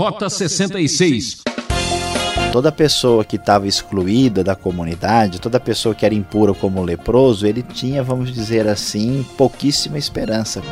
Rota 66. Toda pessoa que estava excluída da comunidade, toda pessoa que era impura como leproso, ele tinha, vamos dizer assim, pouquíssima esperança.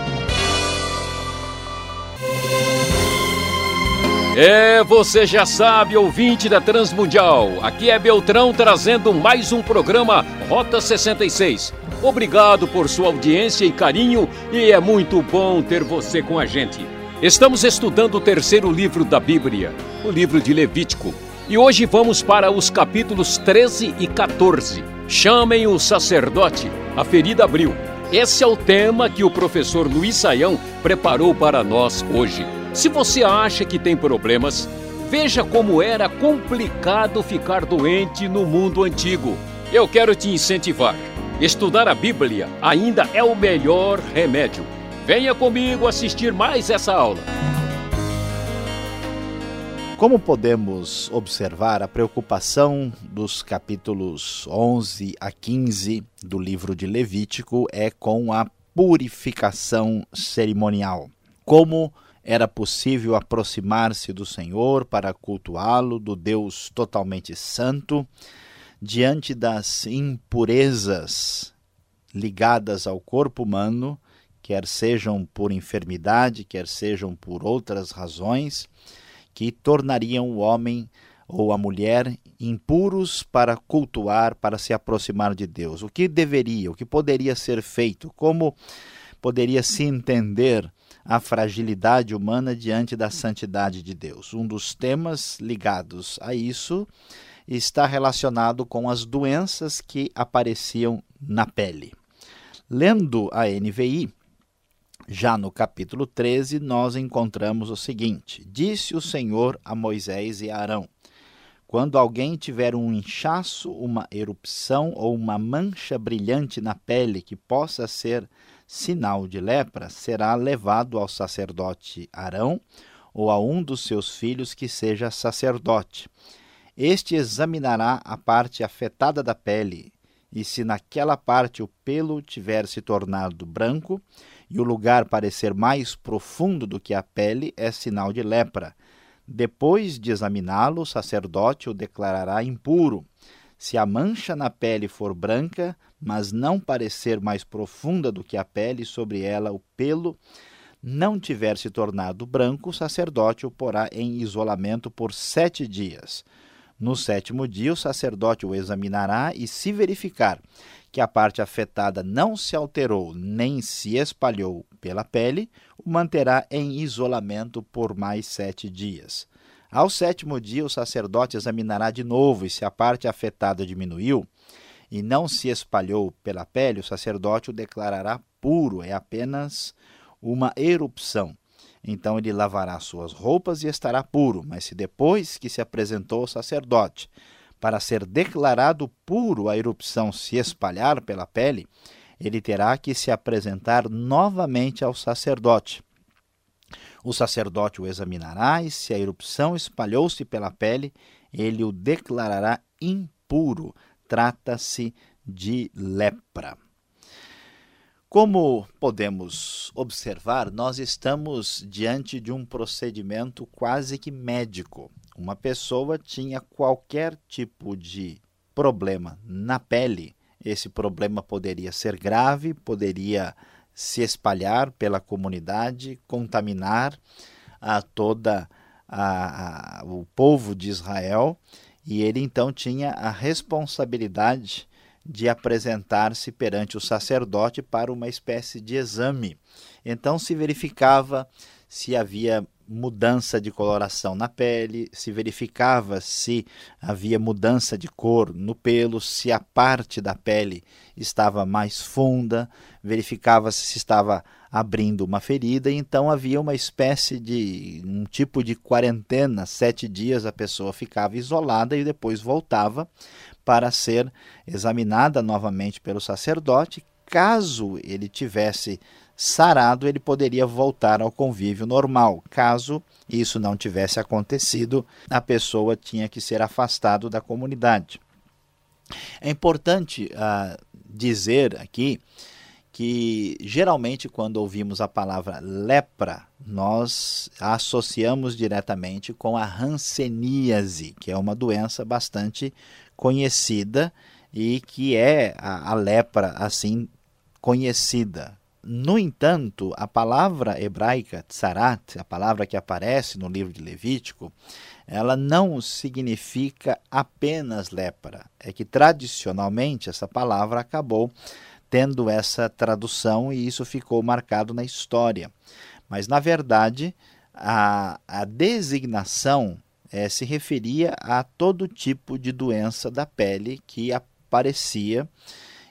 É, você já sabe, ouvinte da Transmundial. Aqui é Beltrão trazendo mais um programa Rota 66. Obrigado por sua audiência e carinho e é muito bom ter você com a gente. Estamos estudando o terceiro livro da Bíblia, o livro de Levítico, e hoje vamos para os capítulos 13 e 14. Chamem o sacerdote, a ferida abriu. Esse é o tema que o professor Luiz Saião preparou para nós hoje. Se você acha que tem problemas, veja como era complicado ficar doente no mundo antigo. Eu quero te incentivar. Estudar a Bíblia ainda é o melhor remédio. Venha comigo assistir mais essa aula. Como podemos observar, a preocupação dos capítulos 11 a 15 do livro de Levítico é com a purificação cerimonial. Como era possível aproximar-se do Senhor para cultuá-lo, do Deus totalmente santo, diante das impurezas ligadas ao corpo humano, quer sejam por enfermidade, quer sejam por outras razões, que tornariam o homem ou a mulher impuros para cultuar, para se aproximar de Deus. O que deveria, o que poderia ser feito? Como poderia se entender a fragilidade humana diante da santidade de Deus. Um dos temas ligados a isso está relacionado com as doenças que apareciam na pele. Lendo a NVI, já no capítulo 13, nós encontramos o seguinte: Disse o Senhor a Moisés e a Arão: Quando alguém tiver um inchaço, uma erupção ou uma mancha brilhante na pele que possa ser sinal de lepra, será levado ao sacerdote Arão ou a um dos seus filhos que seja sacerdote. Este examinará a parte afetada da pele, e se naquela parte o pelo tiver se tornado branco e o lugar parecer mais profundo do que a pele, é sinal de lepra. Depois de examiná-lo, o sacerdote o declarará impuro. Se a mancha na pele for branca, mas não parecer mais profunda do que a pele, sobre ela o pelo não tiver se tornado branco, o sacerdote o porá em isolamento por sete dias. No sétimo dia, o sacerdote o examinará e, se verificar que a parte afetada não se alterou nem se espalhou pela pele, o manterá em isolamento por mais sete dias. Ao sétimo dia, o sacerdote examinará de novo, e se a parte afetada diminuiu e não se espalhou pela pele, o sacerdote o declarará puro, é apenas uma erupção. Então ele lavará suas roupas e estará puro. Mas se depois que se apresentou o sacerdote para ser declarado puro a erupção se espalhar pela pele, ele terá que se apresentar novamente ao sacerdote. O sacerdote o examinará e, se a erupção espalhou-se pela pele, ele o declarará impuro. Trata-se de lepra. Como podemos observar, nós estamos diante de um procedimento quase que médico. Uma pessoa tinha qualquer tipo de problema na pele, esse problema poderia ser grave, poderia se espalhar pela comunidade, contaminar a toda a, a, o povo de Israel, e ele então tinha a responsabilidade de apresentar-se perante o sacerdote para uma espécie de exame. Então se verificava se havia mudança de coloração na pele, se verificava se havia mudança de cor no pelo, se a parte da pele estava mais funda, verificava se estava abrindo uma ferida, então havia uma espécie de um tipo de quarentena, sete dias a pessoa ficava isolada e depois voltava para ser examinada novamente pelo sacerdote. Caso ele tivesse sarado, ele poderia voltar ao convívio normal. Caso isso não tivesse acontecido, a pessoa tinha que ser afastado da comunidade. É importante uh, dizer aqui que geralmente quando ouvimos a palavra lepra, nós a associamos diretamente com a hanseníase, que é uma doença bastante conhecida e que é a, a lepra assim conhecida. No entanto, a palavra hebraica tsarat, a palavra que aparece no livro de Levítico, ela não significa apenas lepra. É que tradicionalmente essa palavra acabou tendo essa tradução e isso ficou marcado na história. Mas, na verdade, a, a designação é, se referia a todo tipo de doença da pele que aparecia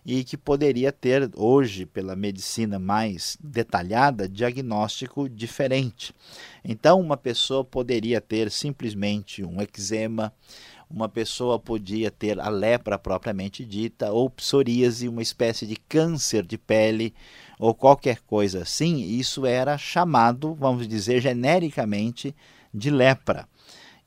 e que poderia ter hoje, pela medicina mais detalhada, diagnóstico diferente. Então, uma pessoa poderia ter simplesmente um eczema, uma pessoa podia ter a lepra propriamente dita, ou psoríase, uma espécie de câncer de pele, ou qualquer coisa assim, isso era chamado, vamos dizer, genericamente de lepra.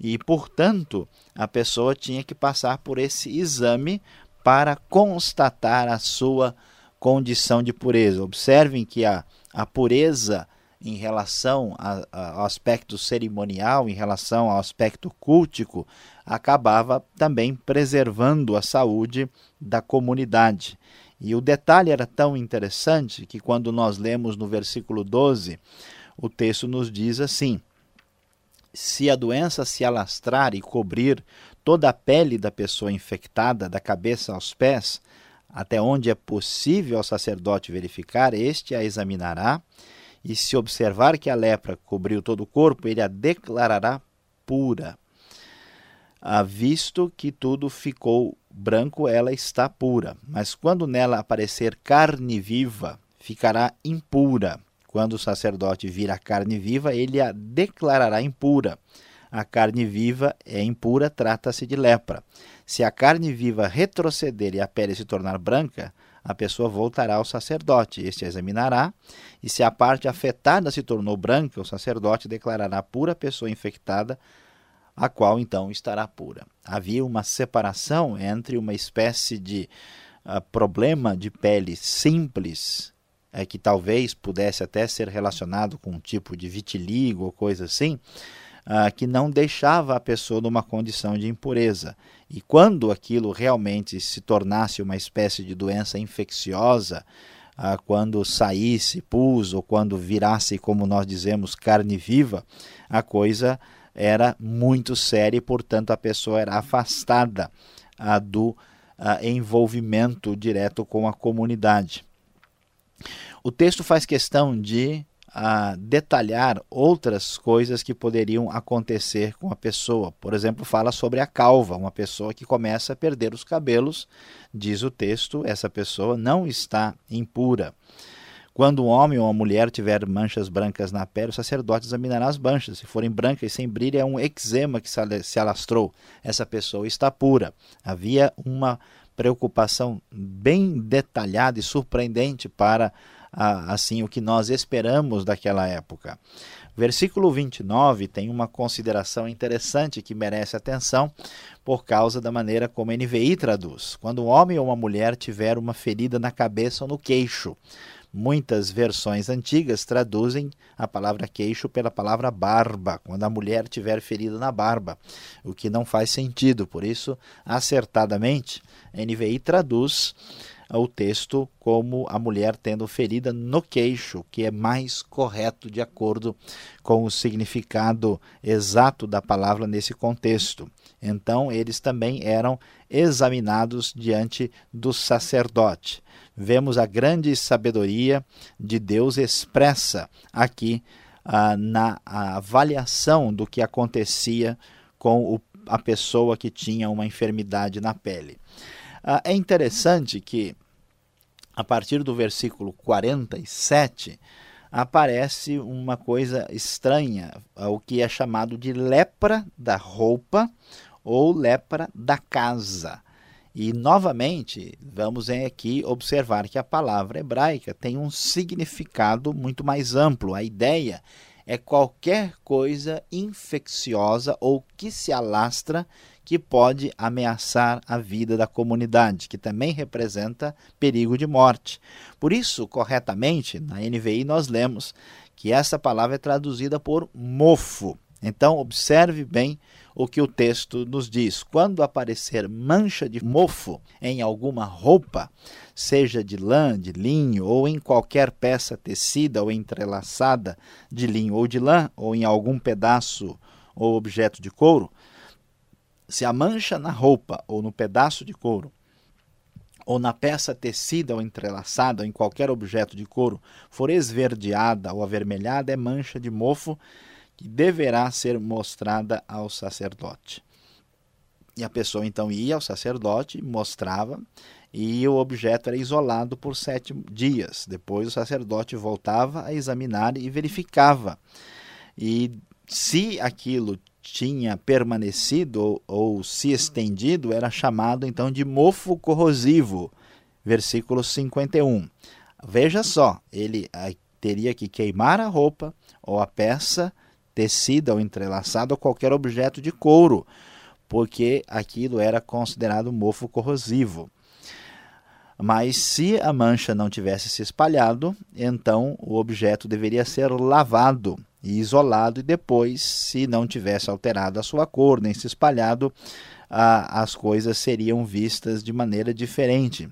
E, portanto, a pessoa tinha que passar por esse exame para constatar a sua condição de pureza. Observem que a, a pureza em relação a, a, ao aspecto cerimonial, em relação ao aspecto cultico, acabava também preservando a saúde da comunidade. E o detalhe era tão interessante que, quando nós lemos no versículo 12, o texto nos diz assim: Se a doença se alastrar e cobrir toda a pele da pessoa infectada, da cabeça aos pés, até onde é possível ao sacerdote verificar, este a examinará, e se observar que a lepra cobriu todo o corpo, ele a declarará pura. Visto que tudo ficou branco, ela está pura. Mas quando nela aparecer carne viva, ficará impura. Quando o sacerdote vir a carne viva, ele a declarará impura a carne viva é impura, trata-se de lepra. Se a carne viva retroceder e a pele se tornar branca, a pessoa voltará ao sacerdote. Este a examinará, e se a parte afetada se tornou branca, o sacerdote declarará pura a pessoa infectada, a qual então estará pura. Havia uma separação entre uma espécie de uh, problema de pele simples, é, que talvez pudesse até ser relacionado com um tipo de vitiligo ou coisa assim, ah, que não deixava a pessoa numa condição de impureza. E quando aquilo realmente se tornasse uma espécie de doença infecciosa, ah, quando saísse pus ou quando virasse, como nós dizemos, carne viva, a coisa era muito séria e, portanto, a pessoa era afastada ah, do envolvimento direto com a comunidade. O texto faz questão de a detalhar outras coisas que poderiam acontecer com a pessoa. Por exemplo, fala sobre a calva, uma pessoa que começa a perder os cabelos, diz o texto, essa pessoa não está impura. Quando um homem ou uma mulher tiver manchas brancas na pele, o sacerdote examinará as manchas. Se forem brancas e sem brilho, é um eczema que se alastrou. Essa pessoa está pura. Havia uma preocupação bem detalhada e surpreendente para assim o que nós esperamos daquela época. Versículo 29 tem uma consideração interessante que merece atenção por causa da maneira como a NVI traduz. Quando um homem ou uma mulher tiver uma ferida na cabeça ou no queixo, Muitas versões antigas traduzem a palavra queixo pela palavra barba, quando a mulher tiver ferida na barba, o que não faz sentido. Por isso, acertadamente, a NVI traduz o texto como a mulher tendo ferida no queixo, que é mais correto de acordo com o significado exato da palavra nesse contexto. Então, eles também eram examinados diante do sacerdote. Vemos a grande sabedoria de Deus expressa aqui ah, na avaliação do que acontecia com o, a pessoa que tinha uma enfermidade na pele. Ah, é interessante que, a partir do versículo 47, aparece uma coisa estranha, o que é chamado de lepra da roupa ou lepra da casa. E novamente, vamos aqui observar que a palavra hebraica tem um significado muito mais amplo. A ideia é qualquer coisa infecciosa ou que se alastra que pode ameaçar a vida da comunidade, que também representa perigo de morte. Por isso, corretamente, na NVI nós lemos que essa palavra é traduzida por mofo. Então, observe bem o que o texto nos diz. Quando aparecer mancha de mofo em alguma roupa, seja de lã, de linho ou em qualquer peça tecida ou entrelaçada de linho ou de lã, ou em algum pedaço ou objeto de couro, se a mancha na roupa ou no pedaço de couro ou na peça tecida ou entrelaçada ou em qualquer objeto de couro for esverdeada ou avermelhada, é mancha de mofo que deverá ser mostrada ao sacerdote. E a pessoa então ia ao sacerdote, mostrava, e o objeto era isolado por sete dias. Depois o sacerdote voltava a examinar e verificava. E se aquilo tinha permanecido ou, ou se estendido, era chamado então de mofo corrosivo. Versículo 51. Veja só, ele teria que queimar a roupa ou a peça tecida ou entrelaçada ou qualquer objeto de couro, porque aquilo era considerado mofo corrosivo. Mas se a mancha não tivesse se espalhado, então o objeto deveria ser lavado e isolado, e depois, se não tivesse alterado a sua cor nem se espalhado, as coisas seriam vistas de maneira diferente.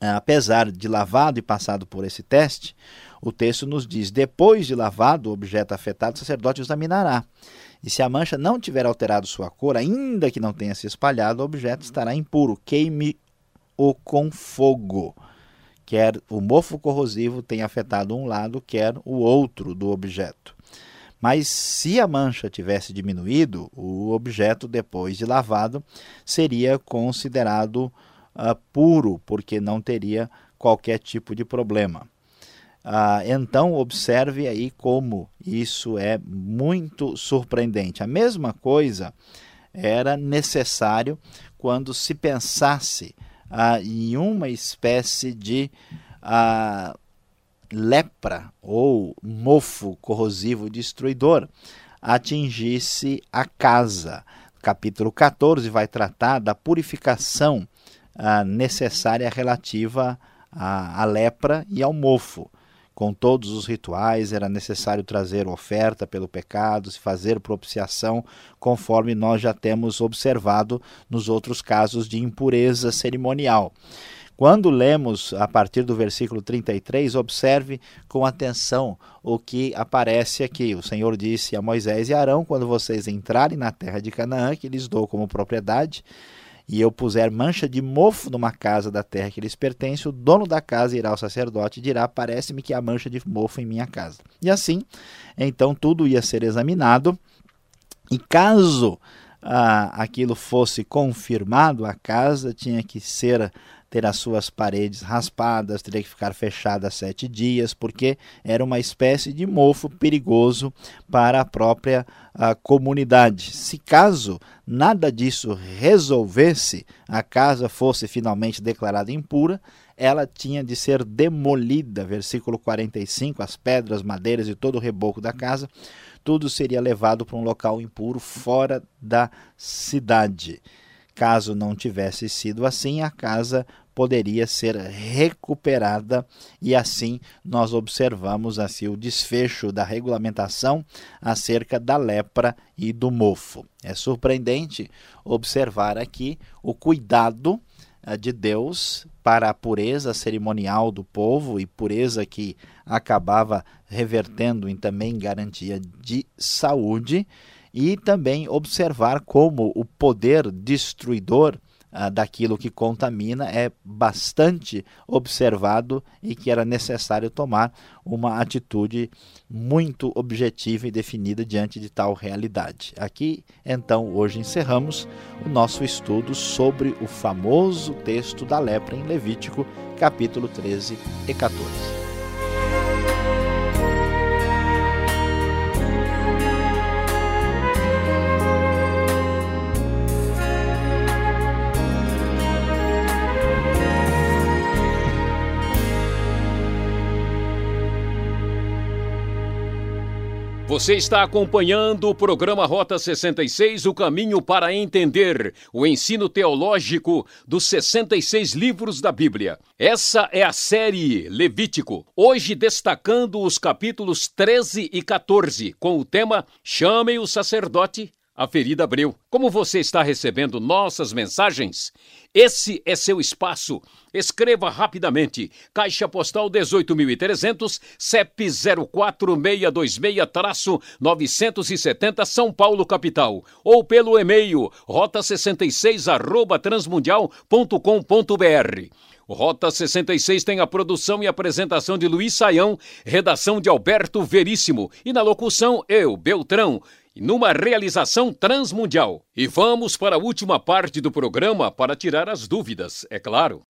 Apesar de lavado e passado por esse teste, o texto nos diz: depois de lavado o objeto afetado, o sacerdote examinará. E se a mancha não tiver alterado sua cor, ainda que não tenha se espalhado, o objeto estará impuro. Queime-o com fogo. Quer o mofo corrosivo tenha afetado um lado, quer o outro do objeto. Mas se a mancha tivesse diminuído, o objeto, depois de lavado, seria considerado uh, puro, porque não teria qualquer tipo de problema. Ah, então, observe aí como isso é muito surpreendente. A mesma coisa era necessário quando se pensasse ah, em uma espécie de ah, lepra ou mofo corrosivo destruidor atingisse a casa. Capítulo 14 vai tratar da purificação ah, necessária relativa à, à lepra e ao mofo com todos os rituais, era necessário trazer oferta pelo pecado, se fazer propiciação, conforme nós já temos observado nos outros casos de impureza cerimonial. Quando lemos a partir do versículo 33, observe com atenção o que aparece aqui. O Senhor disse a Moisés e Arão: quando vocês entrarem na terra de Canaã, que lhes dou como propriedade, e eu puser mancha de mofo numa casa da terra que lhes pertence, o dono da casa irá ao sacerdote e dirá: Parece-me que há mancha de mofo em minha casa. E assim, então tudo ia ser examinado, e caso ah, aquilo fosse confirmado, a casa tinha que ser ter as suas paredes raspadas, teria que ficar fechada sete dias, porque era uma espécie de mofo perigoso para a própria a comunidade. Se caso nada disso resolvesse, a casa fosse finalmente declarada impura, ela tinha de ser demolida. Versículo 45: as pedras, madeiras e todo o reboco da casa, tudo seria levado para um local impuro fora da cidade. Caso não tivesse sido assim, a casa poderia ser recuperada e assim nós observamos assim o desfecho da regulamentação acerca da lepra e do mofo. É surpreendente observar aqui o cuidado eh, de Deus para a pureza cerimonial do povo e pureza que acabava revertendo em também garantia de saúde e também observar como o poder destruidor ah, daquilo que contamina é bastante observado e que era necessário tomar uma atitude muito objetiva e definida diante de tal realidade. Aqui, então, hoje encerramos o nosso estudo sobre o famoso texto da lepra em Levítico, capítulo 13 e 14. Você está acompanhando o programa Rota 66, o caminho para entender o ensino teológico dos 66 livros da Bíblia. Essa é a série Levítico, hoje destacando os capítulos 13 e 14, com o tema Chamem o sacerdote a ferida abriu. Como você está recebendo nossas mensagens? Esse é seu espaço. Escreva rapidamente. Caixa Postal 18.300, CEP 04626-970 São Paulo, capital. Ou pelo e-mail rota66 arroba transmundial.com.br. Rota 66 tem a produção e apresentação de Luiz Saião, redação de Alberto Veríssimo e na locução eu, Beltrão numa realização transmundial. E vamos para a última parte do programa para tirar as dúvidas, é claro.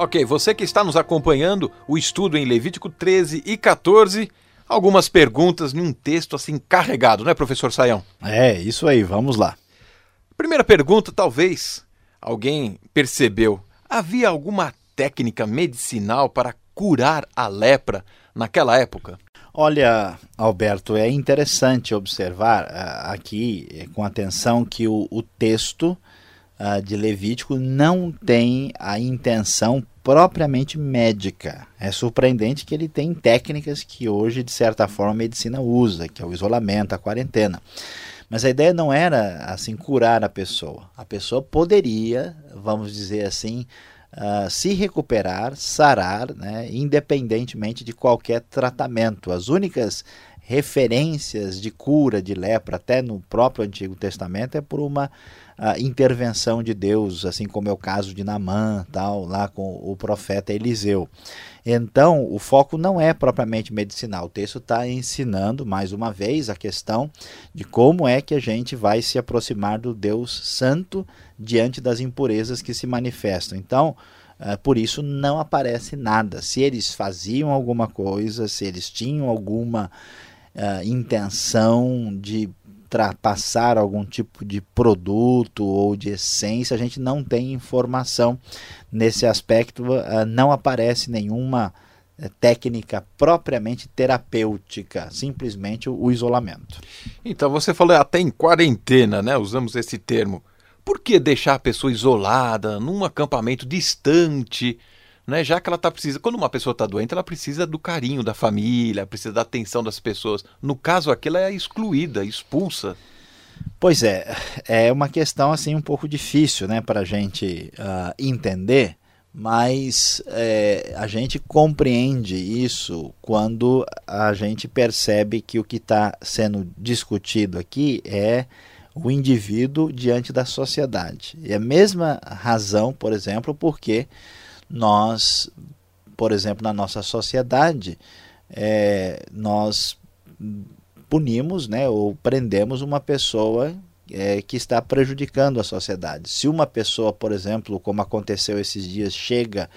Ok, você que está nos acompanhando, o estudo em Levítico 13 e 14 algumas perguntas em um texto assim carregado, não é, professor Saião? É, isso aí, vamos lá. Primeira pergunta, talvez alguém percebeu, havia alguma técnica medicinal para curar a lepra naquela época? Olha, Alberto, é interessante observar uh, aqui uh, com atenção que o, o texto uh, de Levítico não tem a intenção propriamente médica. É surpreendente que ele tem técnicas que hoje, de certa forma, a medicina usa, que é o isolamento, a quarentena. Mas a ideia não era assim curar a pessoa. A pessoa poderia, vamos dizer assim, uh, se recuperar, sarar, né, independentemente de qualquer tratamento. As únicas referências de cura de lepra, até no próprio Antigo Testamento, é por uma a intervenção de Deus, assim como é o caso de Namã, tal, lá com o profeta Eliseu. Então, o foco não é propriamente medicinal. O texto está ensinando, mais uma vez, a questão de como é que a gente vai se aproximar do Deus Santo diante das impurezas que se manifestam. Então, Uh, por isso não aparece nada. Se eles faziam alguma coisa, se eles tinham alguma uh, intenção de passar algum tipo de produto ou de essência, a gente não tem informação nesse aspecto, uh, não aparece nenhuma uh, técnica propriamente terapêutica, simplesmente o, isolamento. Então você falou até em quarentena, né? Usamos esse termo. Por que deixar a pessoa isolada, num acampamento distante? Né? Já que ela está precisando, quando uma pessoa está doente, ela precisa do carinho da família, precisa da atenção das pessoas. No caso aqui, ela é excluída, expulsa. Pois é, é uma questão assim um pouco difícil, né, para a gente uh, entender, mas é, a gente compreende isso quando a gente percebe que o que está sendo discutido aqui é o indivíduo diante da sociedade. E a mesma razão, por exemplo, porque nós, por exemplo, na nossa sociedade, é, nós punimos né, ou prendemos uma pessoa é, que está prejudicando a sociedade. Se uma pessoa, por exemplo, como aconteceu esses dias, chega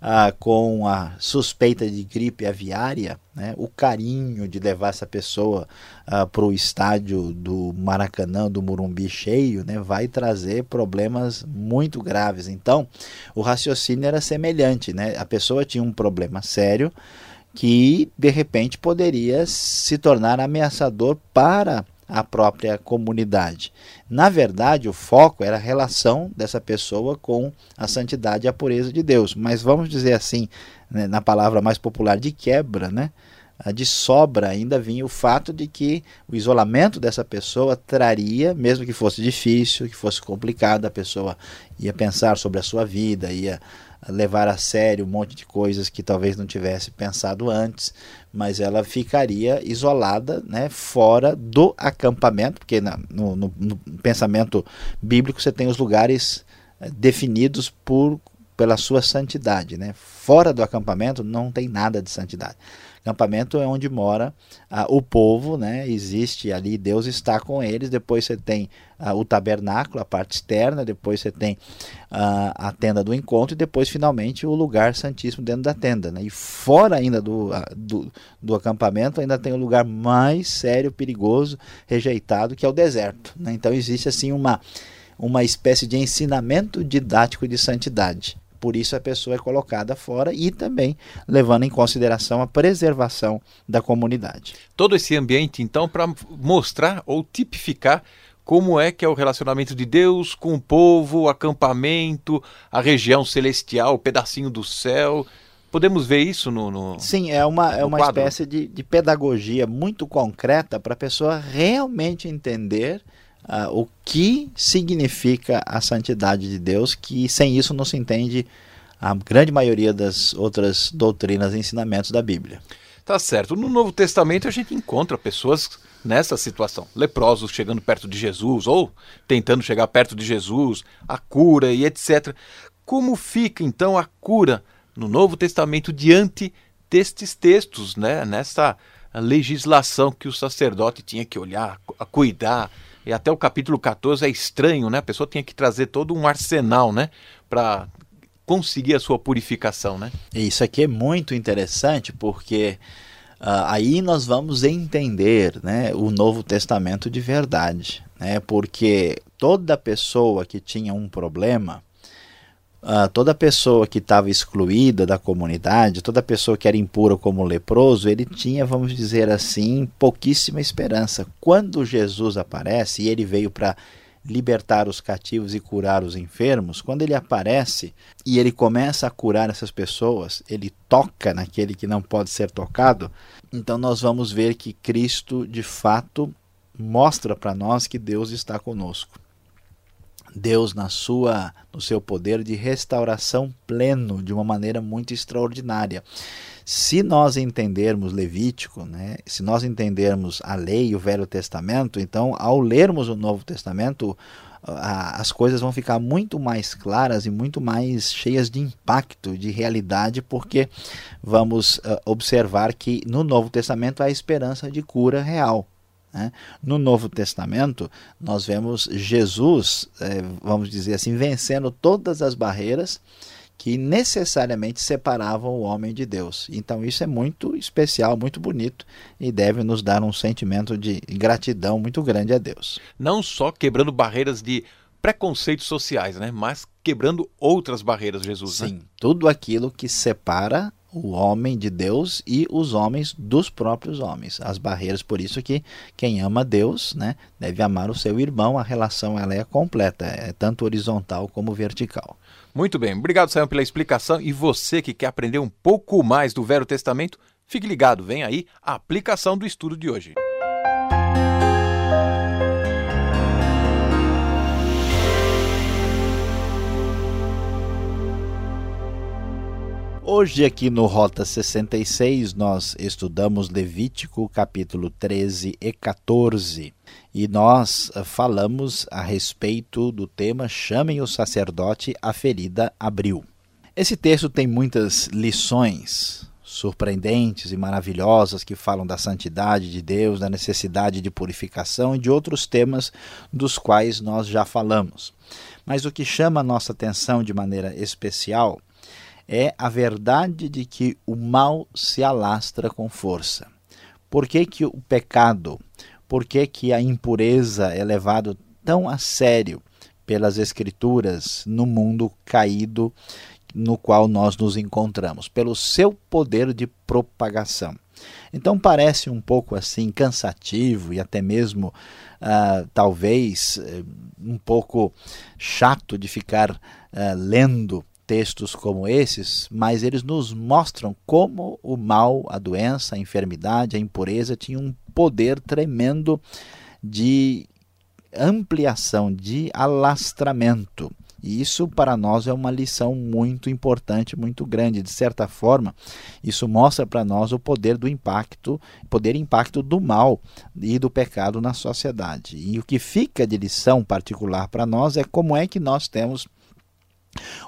ah, com a suspeita de gripe aviária, né, o carinho de levar essa pessoa ah, para o estádio do Maracanã, do Murumbi cheio, né, vai trazer problemas muito graves. Então, o raciocínio era semelhante. Né? A pessoa tinha um problema sério que, de repente, poderia se tornar ameaçador para a própria comunidade. Na verdade, o foco era a relação dessa pessoa com a santidade e a pureza de Deus. Mas vamos dizer assim, né, na palavra mais popular, de quebra, né? De sobra ainda vinha o fato de que o isolamento dessa pessoa traria, mesmo que fosse difícil, que fosse complicado, a pessoa ia pensar sobre a sua vida, ia levar a sério um monte de coisas que talvez não tivesse pensado antes, mas ela ficaria isolada, né, fora do acampamento, porque no, no, no, pensamento bíblico você tem os lugares eh, definidos por pela sua santidade, né? Fora do acampamento não tem nada de santidade. Acampamento é onde mora ah, o povo, né? Existe ali, Deus está com eles. Depois você tem ah, o tabernáculo, a parte externa. Depois você tem ah, a tenda do encontro. E depois, finalmente, o lugar santíssimo dentro da tenda. Né? E fora ainda do, do, do acampamento, ainda tem o lugar mais sério, perigoso, rejeitado, que é o deserto. Né? Então existe assim uma, uma espécie de ensinamento didático de santidade. Por isso a pessoa é colocada fora e também levando em consideração a preservação da comunidade. Todo esse ambiente, então, para mostrar ou tipificar como é que é o relacionamento de Deus com o povo, o acampamento, a região celestial, o pedacinho do céu. Podemos ver isso no. no Sim, é uma, é uma espécie de, de pedagogia muito concreta para a pessoa realmente entender uh, o que significa a santidade de Deus, que sem isso não se entende a grande maioria das outras doutrinas e ensinamentos da Bíblia. Tá certo. No Novo Testamento a gente encontra pessoas nessa situação, leprosos chegando perto de Jesus ou tentando chegar perto de Jesus, a cura e etc. Como fica então a cura no Novo Testamento diante destes textos, né? Nessa legislação que o sacerdote tinha que olhar, a cuidar, e até o capítulo 14 é estranho, né? A pessoa tinha que trazer todo um arsenal, né? Para conseguir a sua purificação, né? Isso aqui é muito interessante porque uh, aí nós vamos entender, né? O Novo Testamento de verdade, né? Porque toda pessoa que tinha um problema Uh, toda pessoa que estava excluída da comunidade, toda pessoa que era impura como leproso, ele tinha, vamos dizer assim, pouquíssima esperança. Quando Jesus aparece, e ele veio para libertar os cativos e curar os enfermos, quando ele aparece e ele começa a curar essas pessoas, ele toca naquele que não pode ser tocado, então nós vamos ver que Cristo, de fato, mostra para nós que Deus está conosco. Deus na sua no seu poder de restauração pleno de uma maneira muito extraordinária. Se nós entendermos Levítico, né, se nós entendermos a lei e o Velho Testamento, então ao lermos o Novo Testamento, as coisas vão ficar muito mais claras e muito mais cheias de impacto, de realidade, porque vamos uh, observar que no Novo Testamento há esperança de cura real. Né? No Novo Testamento, nós vemos Jesus, é, vamos dizer assim, vencendo todas as barreiras que necessariamente separavam o homem de Deus. Então, isso é muito especial, muito bonito e deve nos dar um sentimento de gratidão muito grande a Deus. Não só quebrando barreiras de preconceitos sociais, né? mas quebrando outras barreiras, Jesus. Sim, né? tudo aquilo que separa o homem de Deus e os homens dos próprios homens. As barreiras, por isso que quem ama Deus, né, deve amar o seu irmão. A relação ela é completa, é tanto horizontal como vertical. Muito bem, obrigado Sayão pela explicação. E você que quer aprender um pouco mais do Velho Testamento, fique ligado, vem aí a aplicação do estudo de hoje. Hoje aqui no Rota 66 nós estudamos Levítico capítulo 13 e 14 e nós eh, falamos a respeito do tema Chamem o sacerdote, a ferida abriu. Esse texto tem muitas lições surpreendentes e maravilhosas que falam da santidade de Deus, da necessidade de purificação e de outros temas dos quais nós já falamos. Mas o que chama a nossa atenção de maneira especial é a verdade de que o mal se alastra com força. Por que, que o pecado, por que, que a impureza é levado tão a sério pelas Escrituras no mundo caído no qual nós nos encontramos? Pelo seu poder de propagação. Então parece um pouco assim cansativo e até mesmo uh, talvez uh, um pouco chato de ficar uh, lendo textos como esses, mas eles nos mostram como o mal, a doença, a enfermidade, a impureza tinham um poder tremendo de ampliação, de alastramento. E isso para nós é uma lição muito importante, muito grande. De certa forma, isso mostra para nós o poder do impacto, poder impacto do mal e do pecado na sociedade. E o que fica de lição particular para nós é como é que nós temos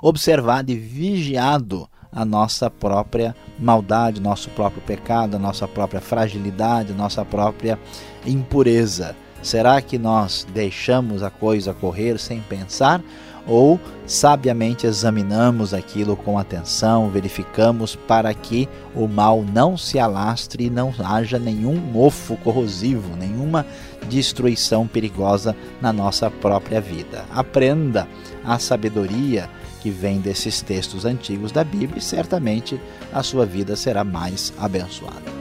observado e vigiado a nossa própria maldade, nosso próprio pecado, a nossa própria fragilidade, nossa própria impureza. Será que nós deixamos a coisa correr sem pensar? Ou sabiamente examinamos aquilo com atenção, verificamos para que o mal não se alastre e não haja nenhum mofo corrosivo, nenhuma destruição perigosa na nossa própria vida. Aprenda a sabedoria que vem desses textos antigos da Bíblia e certamente a sua vida será mais abençoada.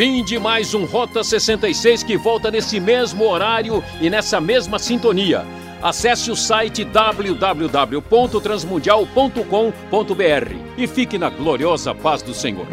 Fim de mais um Rota 66 que volta nesse mesmo horário e nessa mesma sintonia. Acesse o site www.transmundial.com.br e fique na gloriosa paz do Senhor.